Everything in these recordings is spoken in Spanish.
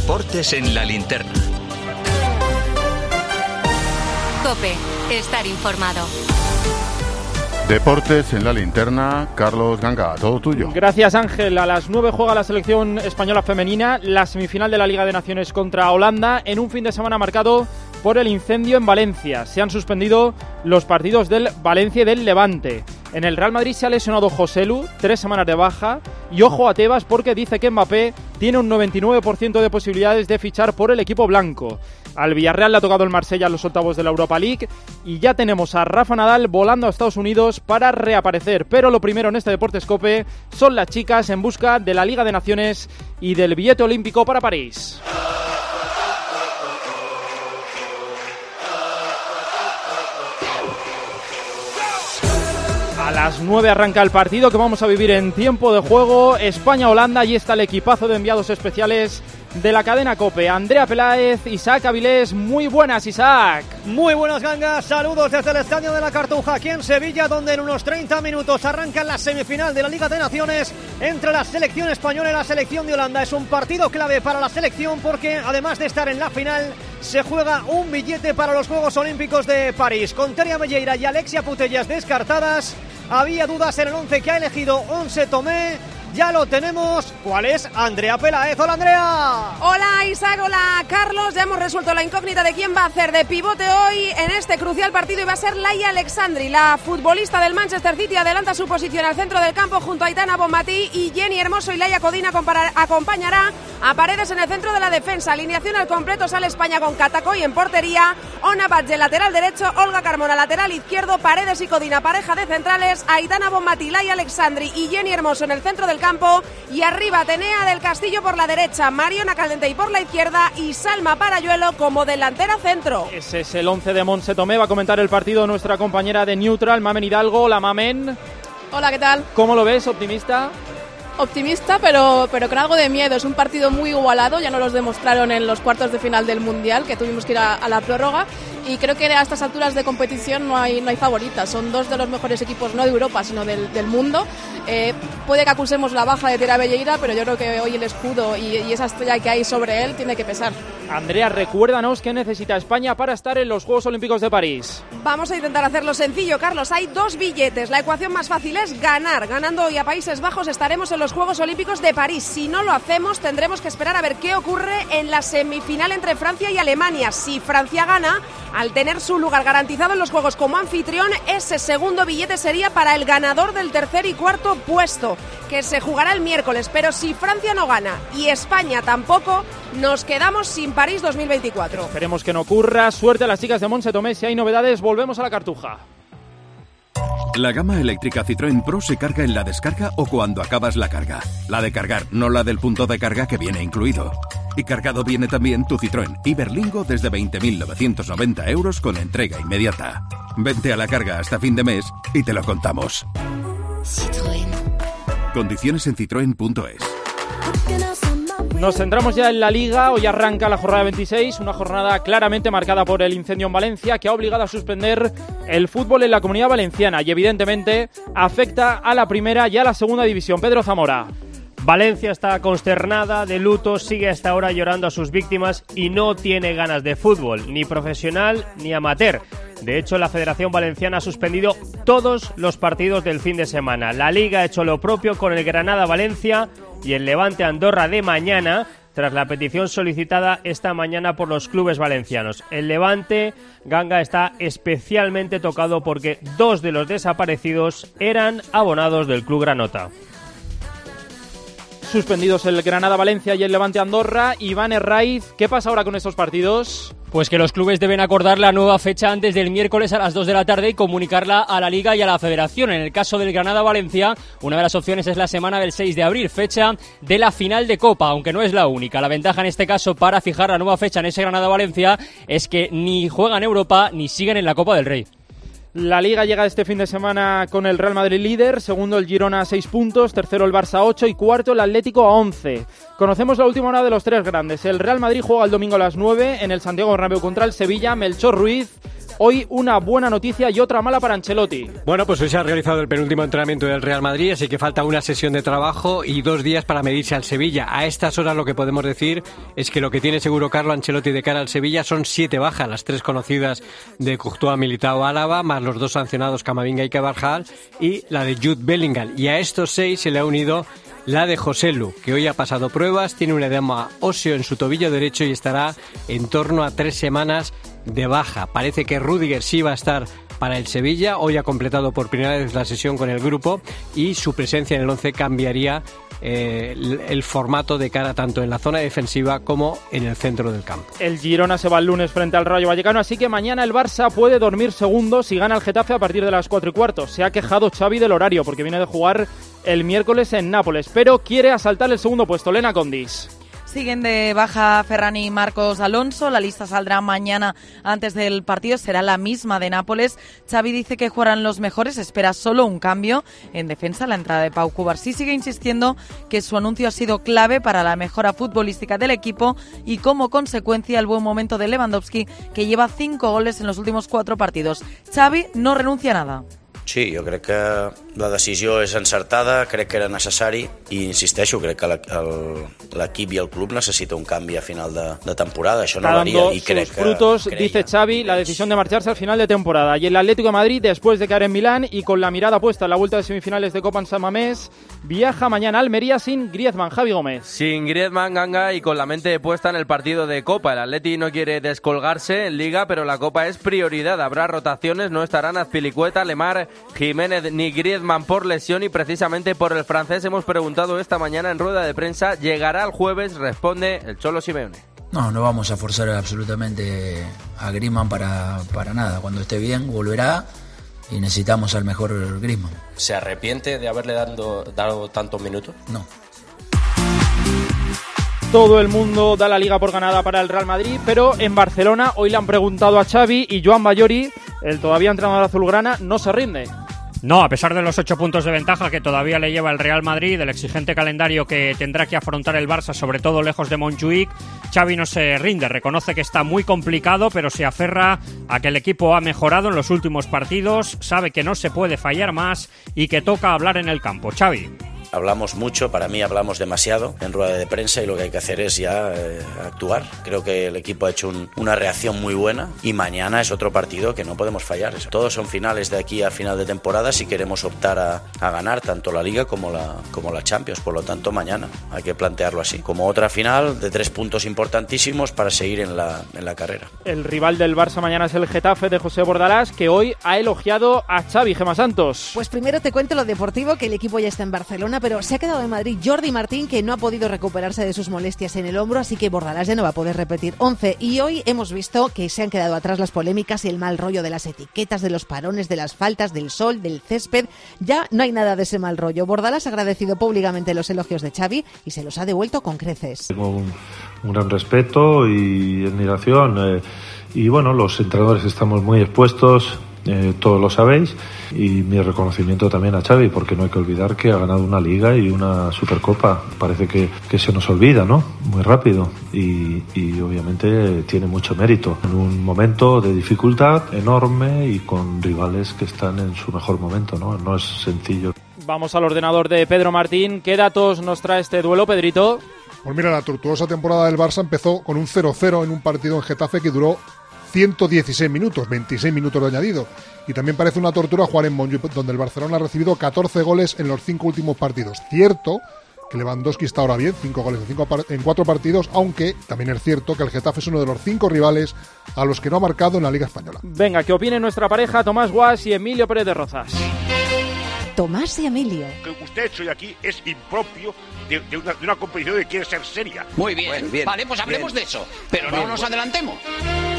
Deportes en la linterna. Cope, estar informado. Deportes en la linterna, Carlos Ganga, todo tuyo. Gracias Ángel. A las 9 juega la selección española femenina la semifinal de la Liga de Naciones contra Holanda en un fin de semana marcado por el incendio en Valencia. Se han suspendido los partidos del Valencia y del Levante. En el Real Madrid se ha lesionado Joselu, tres semanas de baja. Y ojo a Tebas porque dice que Mbappé tiene un 99% de posibilidades de fichar por el equipo blanco. Al Villarreal le ha tocado el Marsella en los octavos de la Europa League y ya tenemos a Rafa Nadal volando a Estados Unidos para reaparecer. Pero lo primero en este Deportes Cope son las chicas en busca de la Liga de Naciones y del billete olímpico para París. A las 9 arranca el partido que vamos a vivir en tiempo de juego. España-Holanda, y está el equipazo de enviados especiales de la cadena Cope. Andrea Peláez, Isaac Avilés, muy buenas Isaac. Muy buenas gangas, saludos desde el Estadio de la Cartuja aquí en Sevilla, donde en unos 30 minutos arranca la semifinal de la Liga de Naciones entre la selección española y la selección de Holanda. Es un partido clave para la selección porque además de estar en la final, se juega un billete para los Juegos Olímpicos de París. Con Teria Melleira y Alexia Putellas descartadas, había dudas en el 11 que ha elegido Once Tomé ya lo tenemos. ¿Cuál es? Andrea Peláez. Hola, Andrea. Hola, Isaac. Hola, Carlos. Ya hemos resuelto la incógnita de quién va a hacer de pivote hoy en este crucial partido y va a ser Laia Alexandri, la futbolista del Manchester City. Adelanta su posición al centro del campo junto a Aitana Bonmatí y Jenny Hermoso y Laia Codina acompañará a Paredes en el centro de la defensa. Alineación al completo sale España con Catacoy en portería, Ona Badge lateral derecho, Olga Carmona lateral izquierdo, Paredes y Codina pareja de centrales, Aitana Bonmatí, Laia Alexandri y Jenny Hermoso en el centro del campo y arriba Tenea del Castillo por la derecha, Mariona Caldente y por la izquierda y Salma Parayuelo como delantera centro. Ese es el 11 de Monse Tomé, va a comentar el partido nuestra compañera de Neutral, Mamen Hidalgo. Hola Mamen. Hola, ¿qué tal? ¿Cómo lo ves? ¿Optimista? Optimista, pero, pero con algo de miedo. Es un partido muy igualado, ya nos los demostraron en los cuartos de final del Mundial, que tuvimos que ir a, la prórroga. Y creo que a estas alturas de competición no hay, no hay favoritas. Son dos de los mejores equipos, no de Europa, sino del, del mundo. Eh, puede que acusemos la baja de Tera Belleira, pero yo creo que hoy el escudo y, y, esa estrella que hay sobre él tiene que pesar. Andrea, recuérdanos qué necesita España para estar en los Juegos Olímpicos de París. Vamos a intentar hacerlo sencillo, Carlos. Hay dos billetes. La ecuación más fácil es ganar. Ganando hoy a Países Bajos estaremos en los Juegos Olímpicos de París. Si no lo hacemos, tendremos que esperar a ver qué ocurre en la semifinal entre Francia y Alemania. Si Francia gana, al tener su lugar garantizado en los Juegos como anfitrión, ese segundo billete sería para el ganador del tercer y cuarto puesto, que se jugará el miércoles. Pero si Francia no gana y España tampoco, nos quedamos sin París 2024. Esperemos que no ocurra. Suerte a las chicas de Monse Tomé. Si hay novedades, volvemos a la cartuja. La gama eléctrica Citroën Pro se carga en la descarga o cuando acabas la carga. La de cargar, no la del punto de carga que viene incluido. Y cargado viene también tu Citroën Iberlingo desde 20.990 euros con entrega inmediata. Vente a la carga hasta fin de mes y te lo contamos. Citroën. Condiciones en citroen.es. Nos centramos ya en la liga, hoy arranca la jornada 26, una jornada claramente marcada por el incendio en Valencia que ha obligado a suspender el fútbol en la comunidad valenciana y evidentemente afecta a la primera y a la segunda división. Pedro Zamora. Valencia está consternada, de luto, sigue hasta ahora llorando a sus víctimas y no tiene ganas de fútbol, ni profesional ni amateur. De hecho, la Federación Valenciana ha suspendido todos los partidos del fin de semana. La Liga ha hecho lo propio con el Granada Valencia y el Levante Andorra de mañana tras la petición solicitada esta mañana por los clubes valencianos. El Levante Ganga está especialmente tocado porque dos de los desaparecidos eran abonados del club Granota suspendidos el Granada Valencia y el Levante Andorra. Iván Herraiz, ¿qué pasa ahora con estos partidos? Pues que los clubes deben acordar la nueva fecha antes del miércoles a las 2 de la tarde y comunicarla a la Liga y a la Federación. En el caso del Granada Valencia, una de las opciones es la semana del 6 de abril, fecha de la final de Copa, aunque no es la única. La ventaja en este caso para fijar la nueva fecha en ese Granada Valencia es que ni juegan Europa ni siguen en la Copa del Rey. La Liga llega este fin de semana con el Real Madrid líder, segundo el Girona a 6 puntos, tercero el Barça a 8 y cuarto el Atlético a 11. Conocemos la última hora de los tres grandes. El Real Madrid juega el domingo a las 9 en el Santiago Bernabéu contra el Sevilla, Melchor Ruiz. Hoy una buena noticia y otra mala para Ancelotti. Bueno, pues hoy se ha realizado el penúltimo entrenamiento del Real Madrid, así que falta una sesión de trabajo y dos días para medirse al Sevilla. A estas horas lo que podemos decir es que lo que tiene seguro Carlo Ancelotti de cara al Sevilla son siete bajas, las tres conocidas de Courtois, Militao, Álava, más los dos sancionados Camavinga y Cabarjal y la de Jude Bellingham. Y a estos seis se le ha unido la de José Lu, que hoy ha pasado pruebas, tiene un edema óseo en su tobillo derecho y estará en torno a tres semanas de baja. Parece que Rudiger sí va a estar para el Sevilla. Hoy ha completado por primera vez la sesión con el grupo y su presencia en el 11 cambiaría eh, el, formato de cara tanto en la zona defensiva como en el centro del campo. El Girona se va el lunes frente al Rayo Vallecano, así que mañana el Barça puede dormir segundo si gana el Getafe a partir de las 4 y cuarto. Se ha quejado Xavi del horario porque viene de jugar el miércoles en Nápoles, pero quiere asaltar el segundo puesto. Lena Condis. Siguen de baja Ferrani y Marcos Alonso. La lista saldrá mañana antes del partido. Será la misma de Nápoles. Xavi dice que jugarán los mejores. Espera solo un cambio. En defensa, la entrada de Pau Cubarsí sigue insistiendo que su anuncio ha sido clave para la mejora futbolística del equipo y como consecuencia el buen momento de Lewandowski, que lleva cinco goles en los últimos cuatro partidos. Xavi no renuncia a nada. Sí, jo crec que la decisió és encertada, crec que era necessari i insisteixo, crec que l'equip i el club necessita un canvi a final de, de temporada, això no varia i crec sus que... frutos, creia. dice Xavi, la decisión de marcharse al final de temporada. Y el Atlético de Madrid, después de caer en Milán y con la mirada puesta en la vuelta de semifinales de Copa en San Mamés, viaja mañana a Almería sin Griezmann, Javi Gómez. Sin Griezmann, Ganga y con la mente puesta en el partido de Copa. El Atleti no quiere descolgarse en Liga, pero la Copa es prioridad. Habrá rotaciones, no estarán Azpilicueta, Lemar, Jiménez ni Griezmann por lesión y precisamente por el francés hemos preguntado esta mañana en rueda de prensa. ¿Llegará el jueves? Responde el Cholo Simeone. No, no vamos a forzar absolutamente a Griezmann para, para nada. Cuando esté bien, volverá y necesitamos al mejor Griezmann. ¿Se arrepiente de haberle dando, dado tantos minutos? No. Todo el mundo da la liga por ganada para el Real Madrid, pero en Barcelona hoy le han preguntado a Xavi y Joan Bayori, el todavía entrenador azulgrana, no se rinde. No, a pesar de los ocho puntos de ventaja que todavía le lleva el Real Madrid, del exigente calendario que tendrá que afrontar el Barça, sobre todo lejos de Montjuic, Xavi no se rinde, reconoce que está muy complicado, pero se aferra a que el equipo ha mejorado en los últimos partidos, sabe que no se puede fallar más y que toca hablar en el campo. Xavi. Hablamos mucho, para mí hablamos demasiado en rueda de prensa y lo que hay que hacer es ya eh, actuar. Creo que el equipo ha hecho un- una reacción muy buena y mañana es otro partido que no podemos fallar. Todos son finales de aquí a final de temporada si queremos optar a, a ganar tanto la Liga como la, como la Champions. Por lo tanto, mañana hay que plantearlo así. Como otra final de tres puntos importantísimos para seguir en la, en la carrera. El rival del Barça mañana es el Getafe de José Bordalás, que hoy ha elogiado a Xavi Gema Santos. Pues primero te cuento lo deportivo, que el equipo ya está en Barcelona, pero se ha quedado en Madrid Jordi Martín, que no ha podido recuperarse de sus molestias en el hombro, así que Bordalás ya no va a poder repetir 11. Y hoy hemos visto que se han quedado atrás las polémicas y el mal rollo de las etiquetas, de los parones, de las faltas, del sol, del césped. Ya no hay nada de ese mal rollo. Bordalás ha agradecido públicamente los elogios de Xavi y se los ha devuelto con creces. Tengo un, un gran respeto y admiración. eh, y bueno, los entrenadores estamos muy expuestos, eh, todos lo sabéis. Y mi reconocimiento también a Xavi, porque no hay que olvidar que ha ganado una liga y una supercopa. Parece que, que se nos olvida, ¿no? Muy rápido. Y, y obviamente tiene mucho mérito. En un momento de dificultad enorme y con rivales que están en su mejor momento, ¿no? No es sencillo. Vamos al ordenador de Pedro Martín. ¿Qué datos nos trae este duelo, Pedrito? Pues mira, la tortuosa temporada del Barça empezó con un 0-0 en un partido en Getafe que duró 116 minutos, 26 minutos de añadido. Y también parece una tortura jugar en Montjuic, donde el Barcelona ha recibido 14 goles en los cinco últimos partidos. Cierto que Lewandowski está ahora bien, 5 goles en, cinco par- en 4 partidos, aunque también es cierto que el Getafe es uno de los 5 rivales a los que no ha marcado en la Liga Española. Venga, que opine nuestra pareja Tomás Guas y Emilio Pérez de Rozas. Tomás y Emilio. que usted ha hecho aquí es impropio de, de una, de una competición que quiere ser seria. Muy bien. Bueno, bien, vale, pues hablemos bien. de eso. Pero no nos bueno.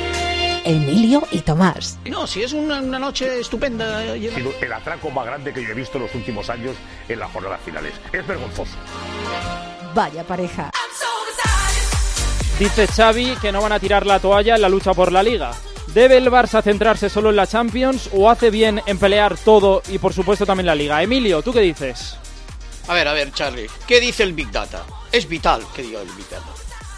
Emilio y Tomás. No, si es una, una noche estupenda. Sido el atraco más grande que yo he visto en los últimos años en las jornadas finales. Es vergonzoso. Vaya pareja. Dice Xavi que no van a tirar la toalla en la lucha por la Liga. ¿Debe el Barça centrarse solo en la Champions o hace bien en pelear todo y por supuesto también la Liga? Emilio, ¿tú qué dices? A ver, a ver, Charlie. ¿Qué dice el Big Data? Es vital que diga el Big Data.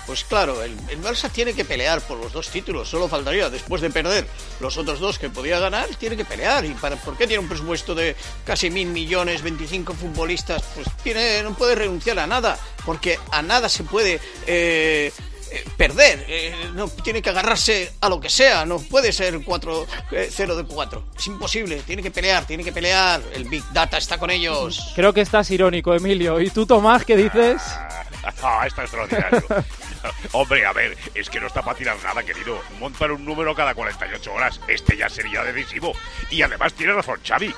Pues claro, el, el, tiene que pelear por los dos títulos, solo faltaría, después de perder los otros dos que podía ganar, tiene que pelear. ¿Y para, por qué tiene un presupuesto de casi mil millones, 25 futbolistas? Pues tiene, no puede renunciar a nada, porque a nada se puede... Eh, eh, perder, eh, no tiene que agarrarse a lo que sea, no puede ser 4 0 de 4. Es imposible, tiene que pelear, tiene que pelear. El Big Data está con ellos. Creo que estás irónico, Emilio. ¿Y tú, Tomás, qué dices? Ah, está extraordinario. Hombre, a ver, es que no está para nada, querido. Montar un número cada 48 horas, este ya sería decisivo. Y además tiene razón Xavi.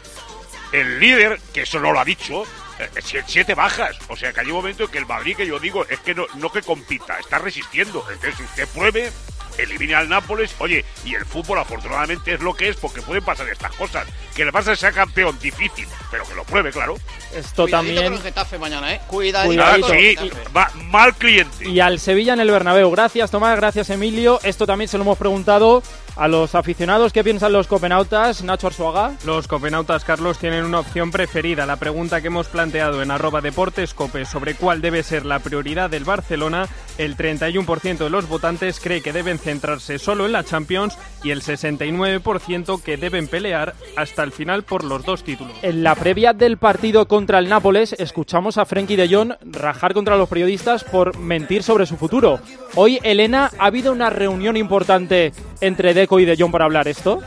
El líder, que eso no lo ha dicho, eh, siete bajas. O sea que hay un momento en que el Madrid, que yo digo, es que no, no que compita, está resistiendo. Entonces usted pruebe, elimine al Nápoles. Oye, y el fútbol afortunadamente es lo que es porque pueden pasar estas cosas. Que el Barça sea campeón, difícil, pero que lo pruebe, claro. Esto Cuidadito también. con el Getafe mañana, ¿eh? Cuidadito. Sí, va- mal cliente. Y al Sevilla en el Bernabéu. Gracias, Tomás. Gracias, Emilio. Esto también se lo hemos preguntado a los aficionados. ¿Qué piensan los copenautas? Nacho Arzuaga. Los copenautas, Carlos, tienen una opción preferida. La pregunta que hemos planteado en arroba deportes cope sobre cuál debe ser la prioridad del Barcelona, el 31% de los votantes cree que deben centrarse solo en la Champions y el 69% que deben pelear hasta el final por los dos títulos. En la previa del partido contra el Nápoles, escuchamos a Frenkie de Jong rajar contra los periodistas por mentir sobre su futuro. Hoy, Elena, ¿ha habido una reunión importante entre Deco y de Jong para hablar esto?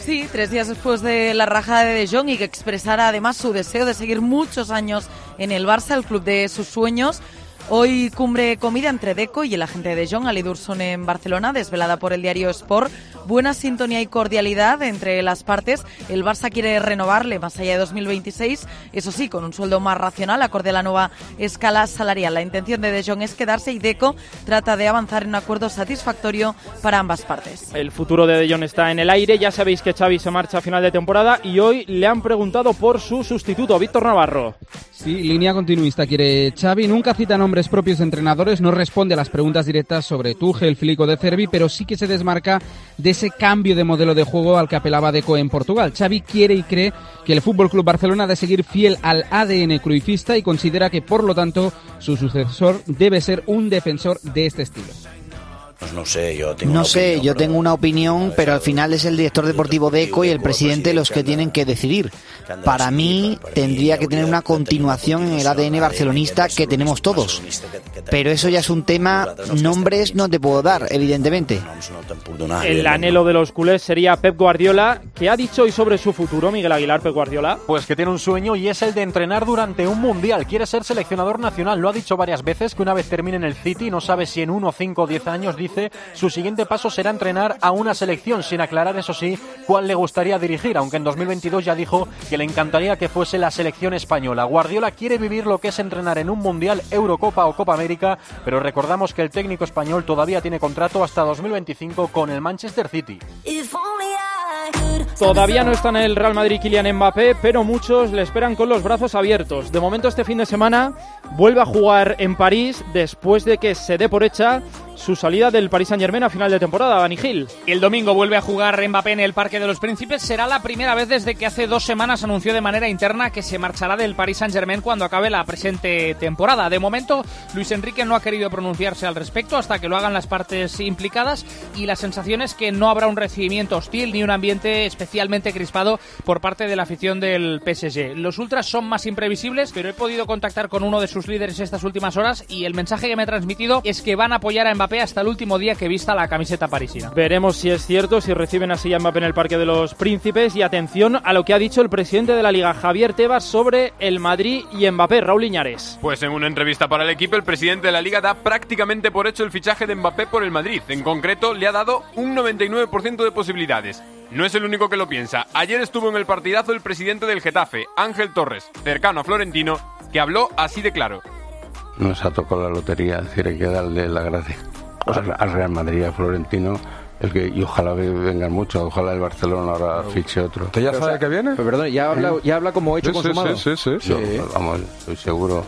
Sí, tres días después de la rajada de De Jong y que expresara además su deseo de seguir muchos años en el Barça, el club de sus sueños. Hoy cumbre comida entre Deco y el agente de De Jong, Ali Dursun, en Barcelona, desvelada por el diario Sport. Buena sintonía y cordialidad entre las partes. El Barça quiere renovarle más allá de 2026, eso sí, con un sueldo más racional, acorde a la nueva escala salarial. La intención de De Jong es quedarse y Deco trata de avanzar en un acuerdo satisfactorio para ambas partes. El futuro de De Jong está en el aire. Ya sabéis que Xavi se marcha a final de temporada y hoy le han preguntado por su sustituto, Víctor Navarro. Sí, línea continuista quiere Xavi. Nunca cita nombres propios de entrenadores, no responde a las preguntas directas sobre Tuchel, Flico de Cervi, pero sí que se desmarca de ese cambio de modelo de juego al que apelaba Deco en Portugal. Xavi quiere y cree que el Fútbol Club Barcelona ha de seguir fiel al ADN cruifista y considera que, por lo tanto, su sucesor debe ser un defensor de este estilo. Pues no sé, yo tengo No una sé, opinión, yo pero tengo una opinión, pero al final es el director deportivo de ECO y el presidente los que tienen que decidir. Para mí tendría que tener una continuación en el ADN barcelonista que tenemos todos. Pero eso ya es un tema, nombres no te puedo dar, evidentemente. El anhelo de los culés sería Pep Guardiola. ¿Qué ha dicho hoy sobre su futuro, Miguel Aguilar, Pep Guardiola? Pues que tiene un sueño y es el de entrenar durante un mundial. Quiere ser seleccionador nacional. Lo ha dicho varias veces que una vez termine en el City, no sabe si en uno, cinco o diez años, dice, su siguiente paso será entrenar a una selección, sin aclarar, eso sí, cuál le gustaría dirigir, aunque en 2022 ya dijo que le encantaría que fuese la selección española. Guardiola quiere vivir lo que es entrenar en un mundial, Eurocopa o Copa América, pero recordamos que el técnico español todavía tiene contrato hasta 2025 con el Manchester City. Todavía no está en el Real Madrid Kylian Mbappé, pero muchos le esperan con los brazos abiertos. De momento este fin de semana vuelve a jugar en París después de que se dé por hecha su salida del Paris Saint-Germain a final de temporada, Dani Gil. El domingo vuelve a jugar Mbappé en el Parque de los Príncipes. Será la primera vez desde que hace dos semanas anunció de manera interna que se marchará del Paris Saint-Germain cuando acabe la presente temporada. De momento, Luis Enrique no ha querido pronunciarse al respecto hasta que lo hagan las partes implicadas y la sensación es que no habrá un recibimiento hostil ni un ambiente especialmente crispado por parte de la afición del PSG. Los ultras son más imprevisibles, pero he podido contactar con uno de sus líderes estas últimas horas y el mensaje que me ha transmitido es que van a apoyar a Mbappé hasta el último día que vista la camiseta parisina. Veremos si es cierto, si reciben así a Mbappé en el Parque de los Príncipes. Y atención a lo que ha dicho el presidente de la Liga, Javier Tebas, sobre el Madrid y Mbappé, Raúl Iñares. Pues en una entrevista para el equipo, el presidente de la Liga da prácticamente por hecho el fichaje de Mbappé por el Madrid. En concreto, le ha dado un 99% de posibilidades. No es el único que lo piensa. Ayer estuvo en el partidazo el presidente del Getafe, Ángel Torres, cercano a Florentino, que habló así de claro. Nos ha tocado la lotería, es decir, hay que darle la gracia al al Real Madrid, a Florentino, El que, y ojalá vengan muchos, ojalá el Barcelona ahora fiche otro. ¿Usted ya sabe que viene? Pero perdón, ya habla, ya habla como hecho Sí, sí, consumado. sí, sí, sí. Yo, vamos, estoy seguro.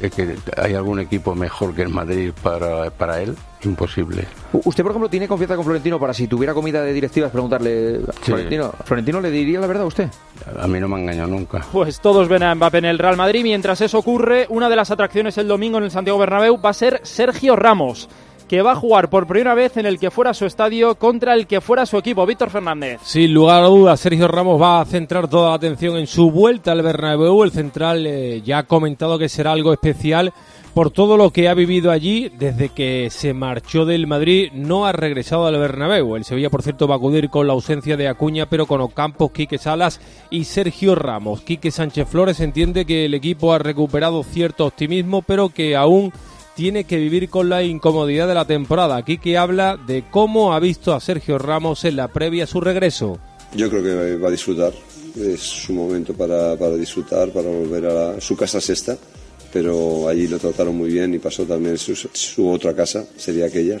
Es que hay algún equipo mejor que el Madrid para, para él, imposible. ¿Usted, por ejemplo, tiene confianza con Florentino para si tuviera comida de directivas preguntarle Florentino? ¿Florentino le diría la verdad a usted? A mí no me ha engañado nunca. Pues todos ven a Mbappé en el Real Madrid. Mientras eso ocurre, una de las atracciones el domingo en el Santiago Bernabéu va a ser Sergio Ramos, que va a jugar por primera vez en el que fuera su estadio contra el que fuera su equipo, Víctor Fernández. Sin lugar a dudas, Sergio Ramos va a centrar toda la atención en su vuelta al Bernabéu. El central eh, ya ha comentado que será algo especial por todo lo que ha vivido allí desde que se marchó del Madrid. No ha regresado al Bernabéu. El Sevilla, por cierto, va a acudir con la ausencia de Acuña, pero con Ocampos, Quique Salas y Sergio Ramos. Quique Sánchez Flores entiende que el equipo ha recuperado cierto optimismo, pero que aún tiene que vivir con la incomodidad de la temporada. Aquí que habla de cómo ha visto a Sergio Ramos en la previa a su regreso. Yo creo que va a disfrutar. Es su momento para, disfrutar, para volver a su casa sexta. Pero allí lo trataron muy bien y pasó también su, otra casa, sería aquella.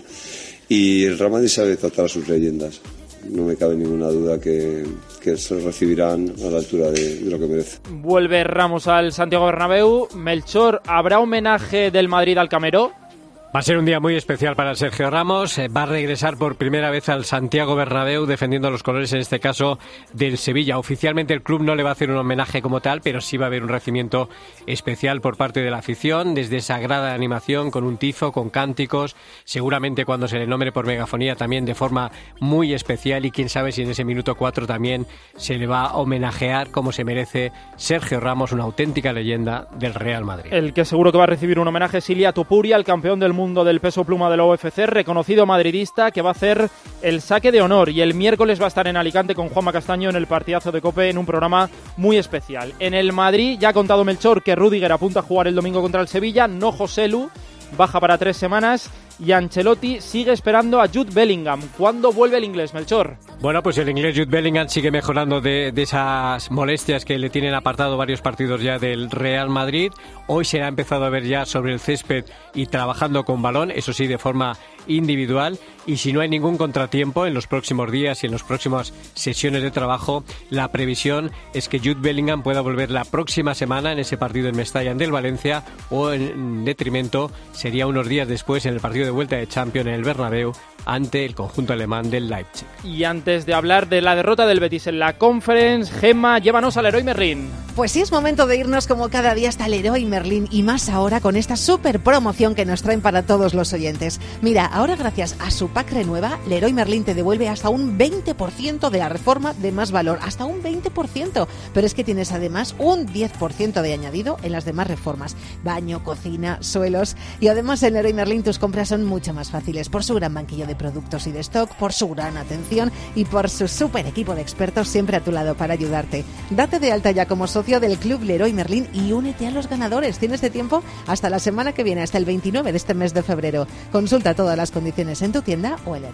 Y el Real Madrid sabe tratar a sus leyendas. No me cabe ninguna duda que, que se recibirán a la altura de, lo que merece. Vuelve Ramos al Santiago Bernabéu. Melchor, ¿habrá homenaje del Madrid al Cameró? Va a ser un día muy especial para Sergio Ramos. Eh, Va a regresar por primera vez al Santiago Bernabéu defendiendo los colores, en este caso, del Sevilla. Oficialmente el club no le va a hacer un homenaje como tal, pero sí va a haber un recibimiento especial por parte de la afición, desde esa grada de animación, con un tifo, con cánticos, seguramente cuando se le nombre por megafonía también de forma muy especial y quién sabe si en ese minuto 4 también se le va a homenajear como se merece Sergio Ramos, una auténtica leyenda del Real Madrid. El que seguro que va a recibir un homenaje es Ilia Tupuria, el campeón del mundo del peso pluma de la UFC, reconocido madridista, que va a hacer el saque de honor. Y el miércoles va a estar en Alicante con Juanma Castaño en el partidazo de Cope en un programa muy especial. En el Madrid ya ha contado Melchor que Rudiger apunta a jugar el domingo contra el Sevilla, no Joselu, baja para tres semanas. Y Ancelotti sigue esperando a Jude Bellingham. ¿Cuándo vuelve el inglés, Melchor? Bueno, pues el inglés Jude Bellingham sigue mejorando de, esas molestias que le tienen apartado varios partidos ya del Real Madrid. Hoy se ha empezado a ver ya sobre el césped y trabajando con balón, eso sí, de forma individual. Y si no hay ningún contratiempo en los próximos días y en las próximas sesiones de trabajo, la previsión es que Jude Bellingham pueda volver la próxima semana en ese partido en Mestalla del Valencia o en detrimento sería unos días después en el partido de vuelta de Champions en el Bernabéu ante el conjunto alemán del Leipzig. Y antes de hablar de la derrota del Betis en la Conference, Gemma, llévanos al Leroy Merlin. Pues sí, es momento de irnos como cada día hasta Leroy Merlin y más ahora con esta super promoción que nos traen para todos los oyentes. Mira, ahora gracias a su pack renueva, Leroy Merlin te devuelve hasta un 20% de la reforma de más valor, hasta un 20%. Pero es que tienes además un 10% de añadido en las demás reformas, baño, cocina, suelos. Y además en Leroy Merlin tus compras son mucho más fáciles por su gran banquillo de productos y de stock, por su gran atención y por su super equipo de expertos siempre a tu lado para ayudarte. Date de alta ya como socio del Club Leroy Merlin y únete a los ganadores. Tienes de tiempo hasta la semana que viene, hasta el 29 de este mes de febrero. Consulta todas las condiciones en tu tienda o en.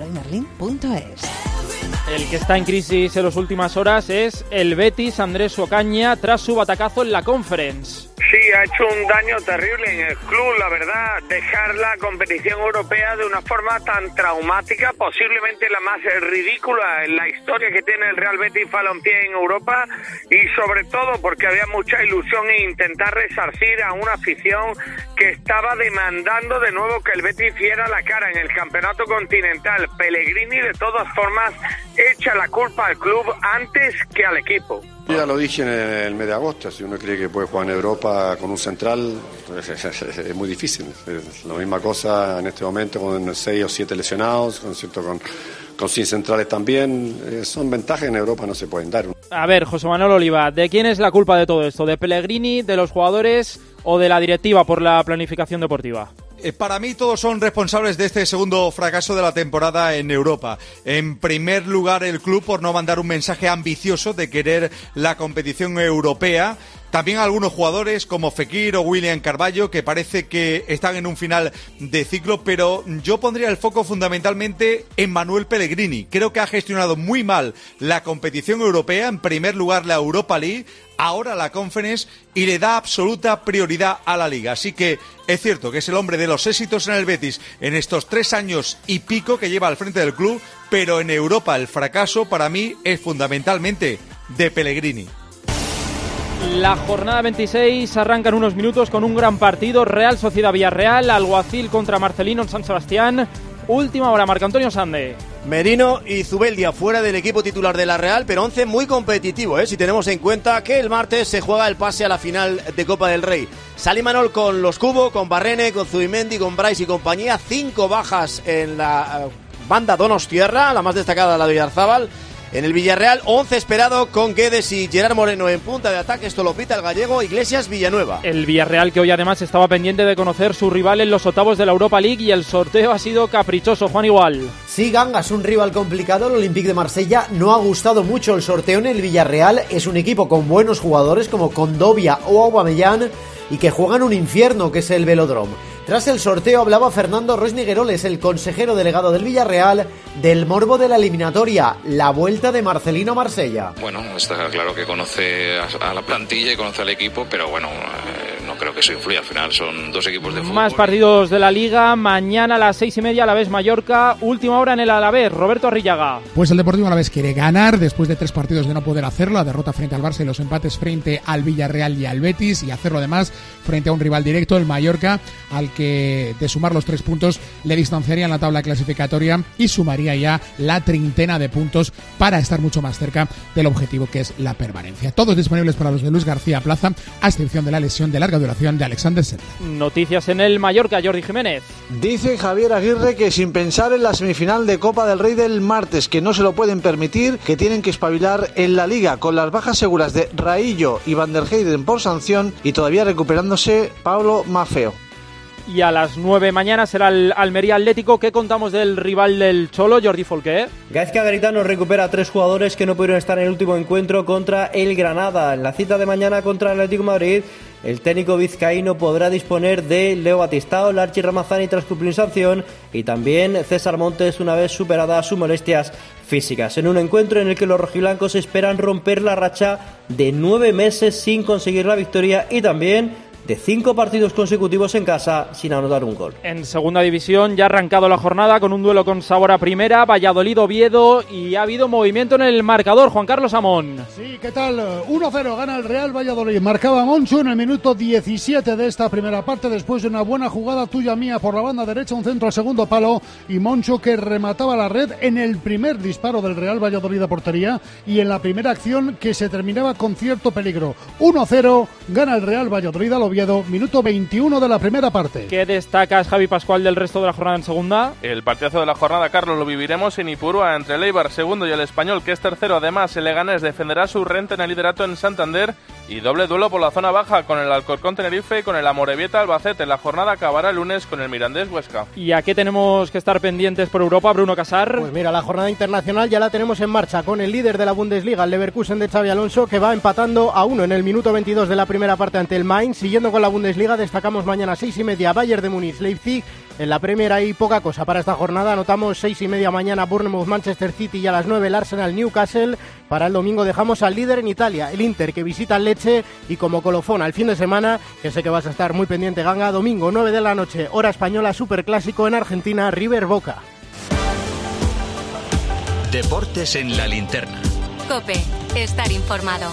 El que está en crisis en las últimas horas es el Betis Andrés Ocaña tras su batacazo en la Conference. Sí, ha hecho un daño terrible en el club, la verdad, dejar la competición europea de una forma tan traumática, posiblemente la más ridícula en la historia que tiene el Real Betis Balompié en Europa y sobre todo porque había mucha ilusión en intentar resarcir a una afición que estaba demandando de nuevo que el Betis diera la cara en el campeonato continental. Pellegrini de todas formas echa la culpa al club antes que al equipo. Yo ya lo dije en el mes de agosto, si uno cree que puede jugar en Europa con un central, es, es- es muy difícil. Es la misma cosa en este momento con seis o siete lesionados, con, cierto, con, con sin centrales también. Eh, son ventajas en Europa no se pueden dar. A ver, José Manuel Oliva, ¿de quién es la culpa de todo esto? ¿De Pellegrini, de los jugadores o de la directiva por la planificación deportiva? Eh, Para mí todos son responsables de este segundo fracaso de la temporada en Europa. En primer lugar el club por no mandar un mensaje ambicioso de querer la competición europea. También algunos jugadores como Fekir o William Carballo que parece que están en un final de ciclo, pero yo pondría el foco fundamentalmente en Manuel Pellegrini. Creo que ha gestionado muy mal la competición europea, en primer lugar la Europa League, ahora la Conference y le da absoluta prioridad a la liga. Así que es cierto que es el hombre de los éxitos en el Betis en estos tres años y pico que lleva al frente del club, pero en Europa el fracaso para mí es fundamentalmente de Pellegrini. La jornada 26 arranca en unos minutos con un gran partido. Real Sociedad Villarreal, Alguacil contra Marcelino en San Sebastián. Última hora, Marco Antonio Sande. Merino y Zubeldia fuera del equipo titular de la Real, pero 11 muy competitivo, ¿eh? si tenemos en cuenta que el martes se juega el pase a la final de Copa del Rey. Manol con los Cubo, con Barrene, con Zubimendi, con Bryce y compañía. Cinco bajas en la eh, banda Donostierra, la más destacada la de Villarzábal. En el Villarreal, 11 esperado con Guedes y Gerard Moreno en punta de ataque. Esto lo pita el gallego Iglesias Villanueva. El Villarreal que hoy además estaba pendiente de conocer su rival en los octavos de la Europa League y el sorteo ha sido caprichoso. Juan Igual. Sí, Ganga es un rival complicado. El Olympique de Marsella no ha gustado mucho el sorteo en el Villarreal. Es un equipo con buenos jugadores como Condovia o Aubameyang y que juegan un infierno que es el Velodrome. Tras el sorteo hablaba Fernando Ruiz Nigueroles, el consejero delegado del Villarreal, del morbo de la eliminatoria, la vuelta de Marcelino Marsella. Bueno, está claro que conoce a la plantilla y conoce al equipo, pero bueno, eh, creo que eso influya. Al final son dos equipos de fútbol. Más partidos de la liga. Mañana a las seis y media, vez Mallorca. Última hora en el Alavés. Roberto Arrillaga. Pues el Deportivo Alavés quiere ganar después de tres partidos de no poder hacerlo. La derrota frente al Barça y los empates frente al Villarreal y al Betis. Y hacerlo además frente a un rival directo, el Mallorca, al que de sumar los tres puntos le distanciaría en la tabla clasificatoria y sumaría ya la treintena de puntos para estar mucho más cerca del objetivo que es la permanencia. Todos disponibles para los de Luis García Plaza, a excepción de la lesión de larga duración de Alexander. Noticias en el Mallorca, Jordi Jiménez. Dice Javier Aguirre que sin pensar en la semifinal de Copa del Rey del martes, que no se lo pueden permitir, que tienen que espabilar en la liga con las bajas seguras de Raillo y Van der Heyden por sanción y todavía recuperándose Pablo Mafeo y a las 9 mañana será el Almería Atlético. ¿Qué contamos del rival del Cholo, Jordi Folqué? Gaizka Garitano recupera a tres jugadores que no pudieron estar en el último encuentro contra el Granada. En la cita de mañana contra el Atlético Madrid, el técnico vizcaíno podrá disponer de Leo Batistao, Larchi Ramazani tras cumplir sanción y también César Montes una vez superadas sus molestias físicas. En un encuentro en el que los rojiblancos esperan romper la racha de nueve meses sin conseguir la victoria y también de cinco partidos consecutivos en casa sin anotar un gol. En segunda división ya ha arrancado la jornada con un duelo con sabor a primera, Valladolid-Oviedo y ha habido movimiento en el marcador, Juan Carlos Amón. Sí, ¿qué tal? 1-0 gana el Real Valladolid. Marcaba Moncho en el minuto 17 de esta primera parte después de una buena jugada tuya mía por la banda derecha, un centro al segundo palo y Moncho que remataba la red en el primer disparo del Real Valladolid a portería y en la primera acción que se terminaba con cierto peligro. 1-0 gana el Real Valladolid a minuto 21 de la primera parte. ¿Qué destacas, Javi Pascual, del resto de la jornada en segunda? El partidazo de la jornada, Carlos, lo viviremos en Ipurua entre el Eibar segundo y el Español, que es tercero. Además, el Leganés defenderá su renta en el liderato en Santander y doble duelo por la zona baja con el Alcorcón Tenerife y con el Amorebieta Albacete. La jornada acabará el lunes con el Mirandés Huesca. ¿Y a qué tenemos que estar pendientes por Europa, Bruno Casar? Pues mira, la jornada internacional ya la tenemos en marcha con el líder de la Bundesliga, el Leverkusen de Xavi Alonso, que va empatando a uno en el minuto 22 de la primera parte ante el Mainz. Siguiendo con la Bundesliga, destacamos mañana seis y media Bayern de Múnich, Leipzig. En la Premier hay poca cosa para esta jornada. Anotamos seis y media mañana Bournemouth, Manchester City y a las 9 el Arsenal, Newcastle. Para el domingo dejamos al líder en Italia, el Inter, que visita el Leche y como colofón al fin de semana, que sé que vas a estar muy pendiente, Ganga, domingo 9 de la noche, hora española, superclásico en Argentina, River Boca. Deportes en la linterna. Cope, estar informado.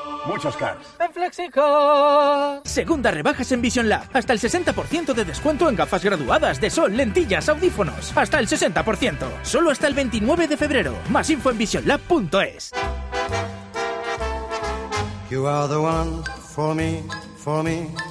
Muchos cars. En FlexiCar. Segunda rebajas en Vision Lab. Hasta el 60% de descuento en gafas graduadas de sol, lentillas, audífonos. Hasta el 60%. Solo hasta el 29 de febrero. Más info en visionlab.es. You are the one for me, for me, for me,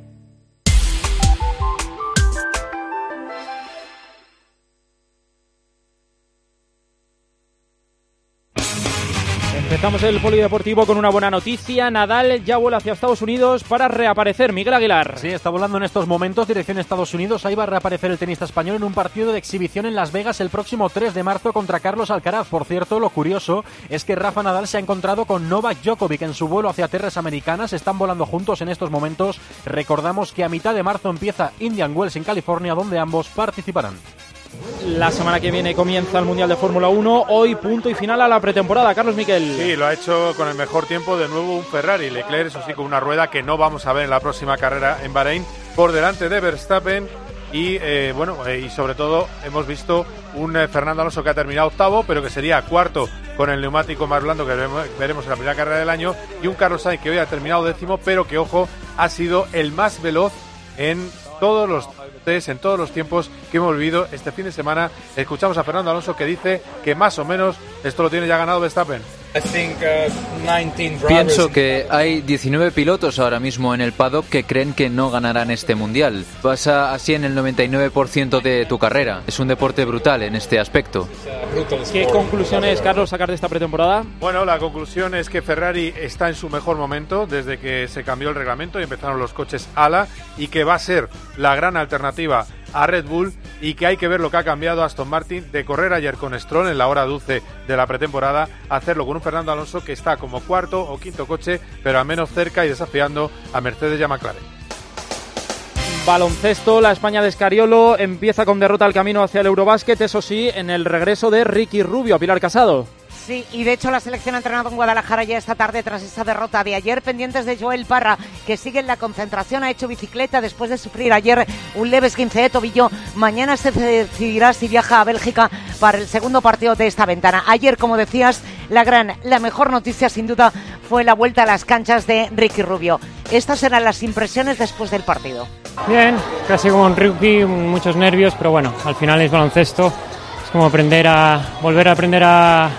Empezamos el polideportivo con una buena noticia. Nadal ya vuela hacia Estados Unidos para reaparecer. Miguel Aguilar. Sí, está volando en estos momentos dirección Estados Unidos. Ahí va a reaparecer el tenista español en un partido de exhibición en Las Vegas el próximo 3 de marzo contra Carlos Alcaraz. Por cierto, lo curioso es que Rafa Nadal se ha encontrado con Novak Djokovic en su vuelo hacia tierras americanas. Están volando juntos en estos momentos. Recordamos que a mitad de marzo empieza Indian Wells en California, donde ambos participarán. La semana que viene comienza el Mundial de Fórmula 1. Hoy punto y final a la pretemporada. Carlos Miquel. Sí, lo ha hecho con el mejor tiempo de nuevo un Ferrari. Leclerc, eso sí, con una rueda que no vamos a ver en la próxima carrera en Bahrein, por delante de Verstappen. Y eh, bueno, eh, y sobre todo hemos visto un eh, Fernando Alonso que ha terminado octavo, pero que sería cuarto con el neumático más blando que veremos, en la primera carrera del año. Y un Carlos Sainz que hoy ha terminado décimo, pero que ojo, ha sido el más veloz en todos los test, en todos los tiempos que hemos vivido este fin de semana. Escuchamos a Fernando Alonso que dice que más o menos esto lo tiene ya ganado Verstappen. Pienso que hay 19 pilotos ahora mismo en el paddock que creen que no ganarán este mundial. Pasa así en el 99% de tu carrera. Es un deporte brutal en este aspecto. ¿Qué conclusiones, Carlos, sacar de esta pretemporada? Bueno, la conclusión es que Ferrari está en su mejor momento desde que se cambió el reglamento y empezaron los coches ala y que va a ser la gran alternativa a Red Bull y que hay que ver lo que ha cambiado Aston Martin de correr ayer con Stroll en la hora dulce de la pretemporada a hacerlo con un Fernando Alonso que está como cuarto o quinto coche, pero al menos cerca y desafiando a Mercedes y a McLaren. Baloncesto, la España de Escariolo empieza con derrota al camino hacia el Eurobásquet, eso sí, en el regreso de Ricky Rubio a Pilar Casado. Sí, y de hecho la selección ha entrenado en Guadalajara ya esta tarde tras esa derrota de ayer, pendientes de Joel Parra, que sigue en la concentración, ha hecho bicicleta después de sufrir ayer un leve esguince de tobillo. Mañana se decidirá si viaja a Bélgica para el segundo partido de esta ventana. Ayer, como decías, la gran, la mejor noticia sin duda fue la vuelta a las canchas de Ricky Rubio. Estas eran las impresiones después del partido. Bien, casi como un rugby, muchos nervios, pero bueno, al final es baloncesto. Es como aprender a volver a aprender a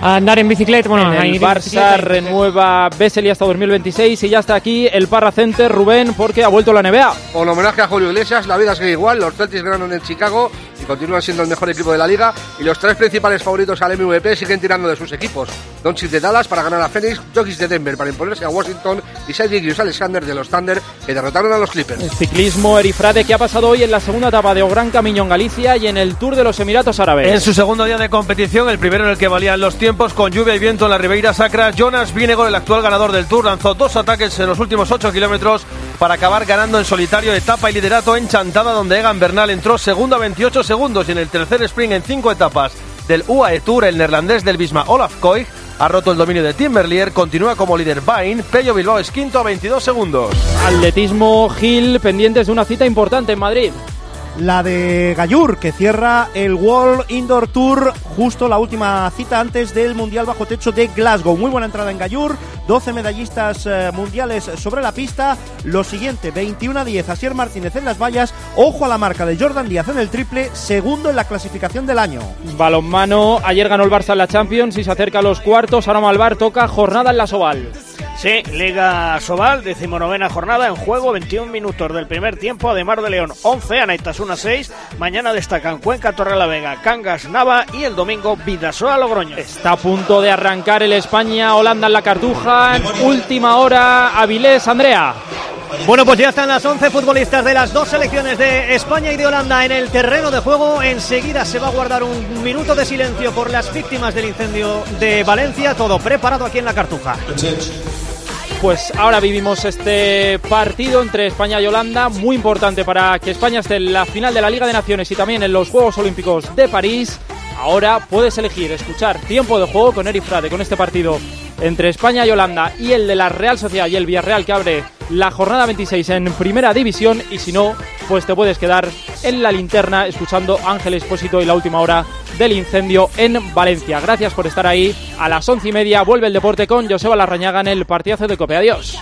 a andar en bicicleta. Bueno, en el Barça bicicleta. renueva Bessel hasta 2026 y ya está aquí el Parra Center Rubén porque ha vuelto la NBA. Con homenaje a Julio Iglesias, la vida sigue igual. Los Celtics ganaron en Chicago y continúan siendo el mejor equipo de la liga. Y los tres principales favoritos al MVP siguen tirando de sus equipos. Doncic de Dallas para ganar a Phoenix, Jokic de Denver para imponerse a Washington y Cedric Gilgeous Alexander de los Thunder que derrotaron a los Clippers. El ciclismo Erifrade que ha pasado hoy en la segunda etapa de Gran Camino en Galicia y en el Tour de los Emiratos Árabes. En su segundo día de competición, el primero en el que valían los tiempos, con lluvia y viento en la Ribeira Sacra, Jonas Vingegaard, el actual ganador del Tour, lanzó dos ataques en los últimos 8 kilómetros para acabar ganando en solitario etapa y liderato en Chantada, donde Egan Bernal entró segundo a 28 segundos y en el tercer sprint en cinco etapas del UAE Tour, el neerlandés del Bisma Olaf Koig ha roto el dominio de Tim Merlier, continúa como líder Bain, Pello Bilbao es quinto a 22 segundos. Atletismo Gil pendientes de una cita importante en Madrid. La de Gallur, que cierra el World Indoor Tour, justo la última cita antes del Mundial Bajo Techo de Glasgow. Muy buena entrada en Gallur, 12 medallistas eh, mundiales sobre la pista. Lo siguiente, 21 a 10, Asier Martínez en las vallas. Ojo a la marca de Jordan Díaz en el triple, segundo en la clasificación del año. Balonmano, ayer ganó el Barça en la Champions y se acerca a los cuartos. Ahora Malvar toca jornada en la Soval. Sí, Liga Sobal, decimonovena jornada en juego, 21 minutos del primer tiempo, Ademar de León 11, Anaitasuna 6, mañana destacan Cuenca, Torrelavega, Cangas, Nava y el domingo Vidasoa, Logroño. Está a punto de arrancar el España-Holanda en la Cartuja, última hora, Avilés, Andrea. Bueno, pues ya están las 11 futbolistas de las dos selecciones de España y de Holanda en el terreno de juego. Enseguida se va a guardar un minuto de silencio por las víctimas del incendio de Valencia. Todo preparado aquí en la Cartuja. Pues ahora vivimos este partido entre España y Holanda, muy importante para que España esté en la final de la Liga de Naciones y también en los Juegos Olímpicos de París. Ahora puedes elegir escuchar tiempo de juego con Eric Frade con este partido entre España y Holanda y el de la Real Sociedad y el Villarreal que abre la jornada 26 en Primera División y si no, pues te puedes quedar en la linterna escuchando Ángel Expósito y la última hora del incendio en Valencia. Gracias por estar ahí. A las once y media vuelve el deporte con Joseba Larrañaga en el partidazo de Cope. Adiós.